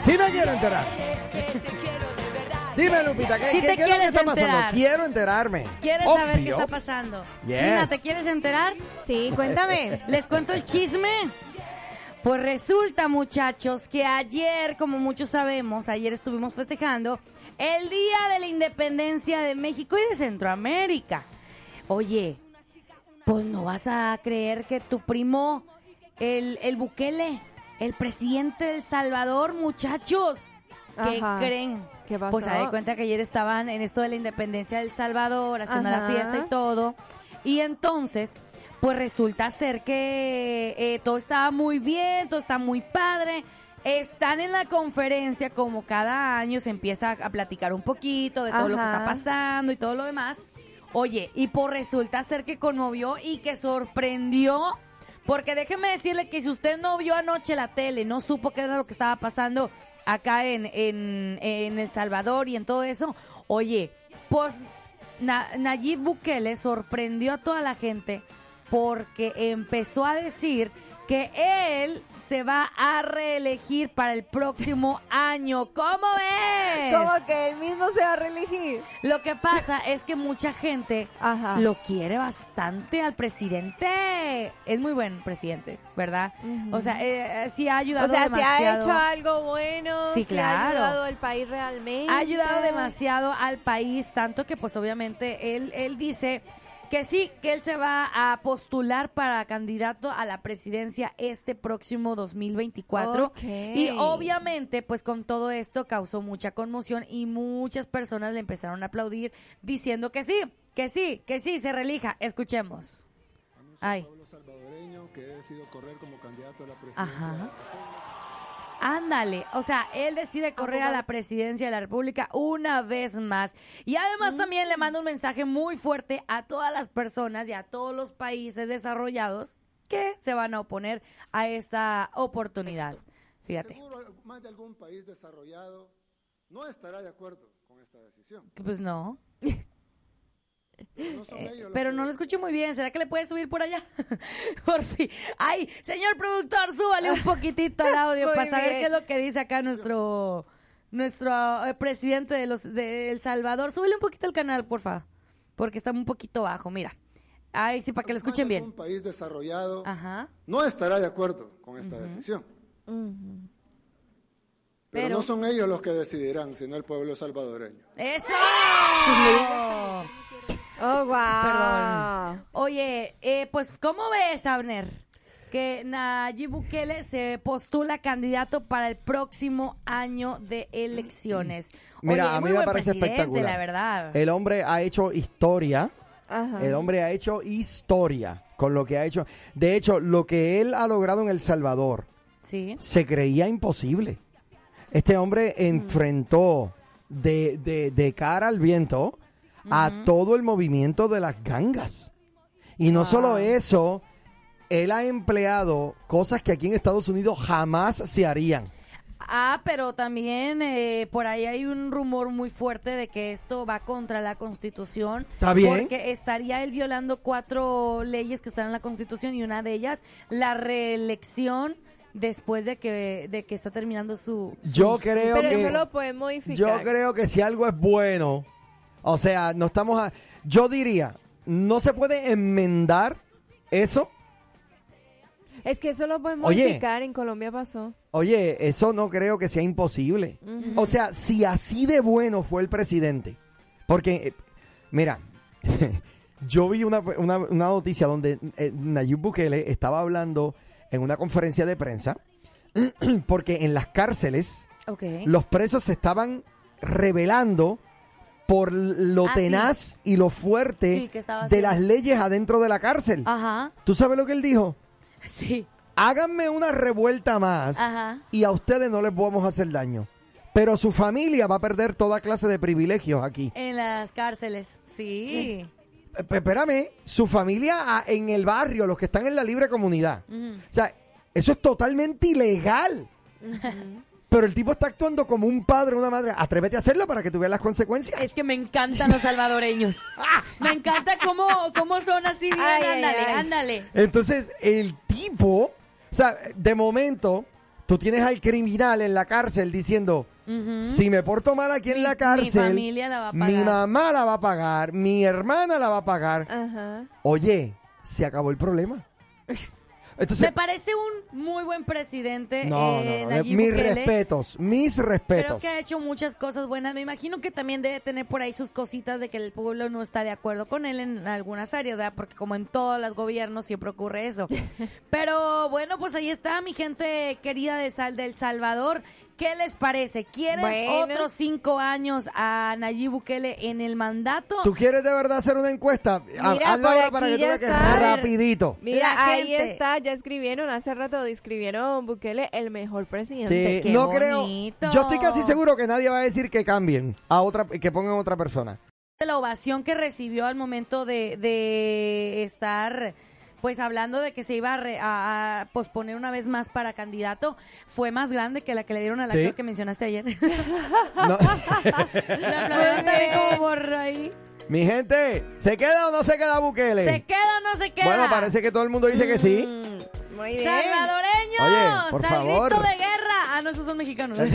Sí me quiero enterar. Dime, Lupita, ¿qué, es lo que está pasando? enterar. Quiero enterarme. ¿Quieres saber qué Obvio. está pasando? Yes. Nina, ¿te quieres enterar? Sí, cuéntame. ¿Les cuento el chisme? Pues resulta, muchachos, que ayer, como muchos sabemos, ayer estuvimos festejando el Día de la Independencia de México y de Centroamérica. Oye, pues no vas a creer que tu primo, el, el Bukele, el presidente del Salvador, muchachos, ¿qué Ajá. creen? ¿Qué pasó? Pues se da cuenta que ayer estaban en esto de la independencia del Salvador, haciendo la fiesta y todo. Y entonces, pues resulta ser que eh, todo estaba muy bien, todo está muy padre. Están en la conferencia como cada año se empieza a platicar un poquito de todo lo que está pasando y todo lo demás. Oye, y por resulta ser que conmovió y que sorprendió. Porque déjeme decirle que si usted no vio anoche la tele, no supo qué era lo que estaba pasando acá en, en, El Salvador y en todo eso, oye, pues Na- Nayib Bukele sorprendió a toda la gente porque empezó a decir que él se va a reelegir para el próximo año. ¿Cómo ves? Como que él mismo se va a reelegir. Lo que pasa es que mucha gente Ajá. lo quiere bastante al presidente. Es muy buen presidente, ¿verdad? O sea, eh, eh, sí ha ayudado O sea, si ha demasiado. hecho algo bueno, Sí, si ha claro. ayudado al país realmente. ha ayudado demasiado al país, tanto que pues obviamente él, él dice que sí, que él se va a postular para candidato a la presidencia este próximo 2024. Ok. Y obviamente pues con todo esto causó mucha conmoción y muchas personas le empezaron a aplaudir diciendo que sí, que sí, que sí, se relija. Escuchemos. Ay. pueblo salvadoreño que decidido correr como candidato a la presidencia. Ajá. Ándale, o sea, él decide correr a la presidencia de la República una vez más. Y además también le manda un mensaje muy fuerte a todas las personas y a todos los países desarrollados que se van a oponer a esta oportunidad. Fíjate, Seguro más de algún país desarrollado no estará de acuerdo con esta decisión. pues no. No son ellos los Pero no lo escucho muy bien. ¿Será que le puede subir por allá? por fin. Ay, señor productor, súbale un poquitito al audio Muy para saber bien. qué es lo que dice acá nuestro nuestro eh, presidente de los de El Salvador. Súbele un poquito el canal, porfa. Porque está un poquito bajo, mira. Ay, sí, para que lo escuchen bien. algún país desarrollado Ajá. no estará de acuerdo con esta decisión. Pero, Pero- no son ellos los que decidirán, sino el pueblo salvadoreño. ¡Eso! Oh, wow. Perdón. Oye, eh, pues, ¿cómo ves, Abner? Que Nayib Bukele se postula candidato para el próximo año de elecciones. Mira, a muy mí me buen parece presidente, espectacular. la verdad. El hombre ha hecho historia. Ajá. El hombre ha hecho historia con lo que ha hecho. De hecho, lo que él ha logrado en El Salvador Sí. se creía imposible. Este hombre enfrentó de, de- de cara al viento a todo el movimiento de las gangas. Y no solo eso, él ha empleado cosas que aquí en Estados Unidos jamás se harían. Ah, pero también eh, por ahí hay un rumor muy fuerte de que esto va contra la Constitución. Está bien. Porque estaría él violando cuatro leyes que están en la Constitución y una de ellas, la reelección después de que, de que está terminando su... Yo creo Pero que eso lo pueden modificar. yo creo que si algo es bueno, o sea, no estamos a, yo diría, no se puede enmendar eso. Es que eso lo pueden Oye. modificar. En Colombia pasó. Oye, eso no creo que sea imposible. O sea, si así de bueno fue el presidente, porque, eh, mira, yo vi una, una- una noticia donde eh, Nayib Bukele estaba hablando en una conferencia de prensa, porque en las cárceles los presos se estaban revelando por lo Ah, sí. tenaz y lo fuerte Sí, de las leyes adentro de la cárcel. Ajá. ¿Tú sabes lo que él dijo? Sí. háganme una revuelta más Ajá. y a ustedes no les vamos a hacer daño. Pero su familia va a perder toda clase de privilegios aquí. En las cárceles, sí. Eh, Espérame, su familia en el barrio, los que están en la libre comunidad. O sea, eso es totalmente ilegal. Pero el tipo está actuando como un padre o una madre. Atrévete a hacerlo para que tú veas las consecuencias. Es que me encantan los salvadoreños. Me encanta cómo, cómo son así bien. Ay, ándale, ay. ándale. Entonces, el tipo, o sea, de momento, tú tienes al criminal en la cárcel diciendo, si me porto mal aquí en Mi- la mi cárcel, familia la va a mi pagar." mamá la va a pagar, mi hermana la va a pagar. Oye, se acabó el problema. Me Entonces, parece un muy buen presidente. no, eh, no, no, Nayib mis Bukele. respetos, mis Creo respetos. que ha hecho muchas cosas buenas. Me imagino que también debe tener por ahí sus cositas de que el pueblo no está de acuerdo con él en algunas áreas, ¿verdad? Porque como en todos los gobiernos siempre ocurre eso. Pero bueno, pues ahí está mi gente querida de Sal del Salvador. ¿Qué les parece? ¿Quieren Bueno. otros cinco años a Nayib Bukele en el mandato? ¿Tú quieres de verdad hacer una encuesta? Mira, ahora para que tú veas que rapidito. Mira, La ahí gente. está, ya escribieron, hace rato escribieron Bukele el mejor presidente. Sí, qué no bonito. creo. Yo estoy casi seguro que nadie va a decir que cambien a otra, que pongan otra persona. la ovación que recibió al momento de, de estar pues hablando de que se iba a, re- a- a posponer una vez más para candidato fue más grande que la que le dieron al Sí. actor que mencionaste ayer. No. la aplaudieron también como por ahí. Mi gente, ¿se queda o no se queda Bukele? ¿Se queda o no se queda? Bueno, parece que todo el mundo dice que sí. Mm, muy bien. ¡Salvadoreños! Oye, por ¡Al favor. grito de guerra! Ah, no, esos son mexicanos. ¿Dónde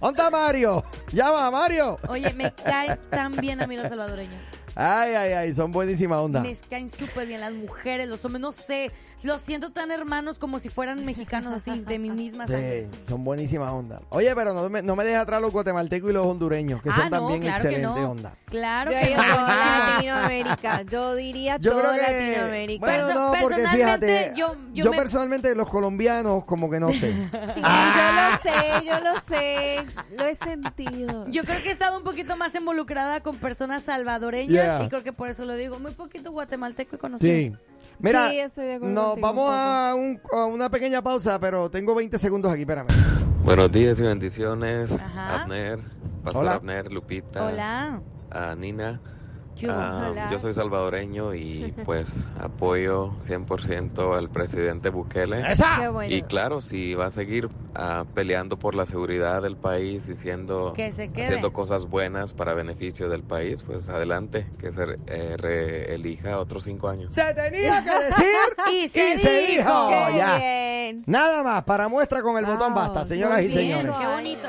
está Mario? Llama a Mario. Oye, me caen tan bien a mí los salvadoreños. Ay, ay, ay, son buenísima onda. Me caen súper bien las mujeres, los hombres, no sé. Los siento tan hermanos como si fueran mexicanos así, de mi misma sangre. Sí, son buenísima onda. Oye, pero no me, no me dejes atrás los guatemaltecos y los hondureños, que ah, son no, también claro que excelente no. onda. Claro Yo que diría no. toda Latinoamérica. Yo diría Yo toda creo que. Latinoamérica. Bueno, no, porque fíjate. yo- Yo, yo me- personalmente, los colombianos, como que no sé. Sí, yo lo sé, yo lo sé. Lo he sentido. Yo creo que he estado un poquito más involucrada con personas salvadoreñas Yeah. Y creo que por eso lo digo. Muy poquito guatemalteco he conocido. Sí. Mira, Sí, estoy de acuerdo nos contigo vamos a, un- a una pequeña pausa, pero tengo 20 segundos aquí, espérame. Buenos días y bendiciones, Ajá. Abner, Pastor Hola. Abner, Lupita, Hola. a Nina. Ah, yo soy salvadoreño y pues apoyo 100% al presidente Bukele. Qué ¡Esa! bueno. Y claro, si va a seguir ah, peleando por la seguridad del país y siendo, Que se quede. haciendo cosas buenas para beneficio del país, pues adelante, que se eh, reelija otros cinco años. Se tenía que decir Y se dijo. Qué ya. bien. Nada más, para muestra con el Wow, botón basta, señoras y señores. Qué bonito.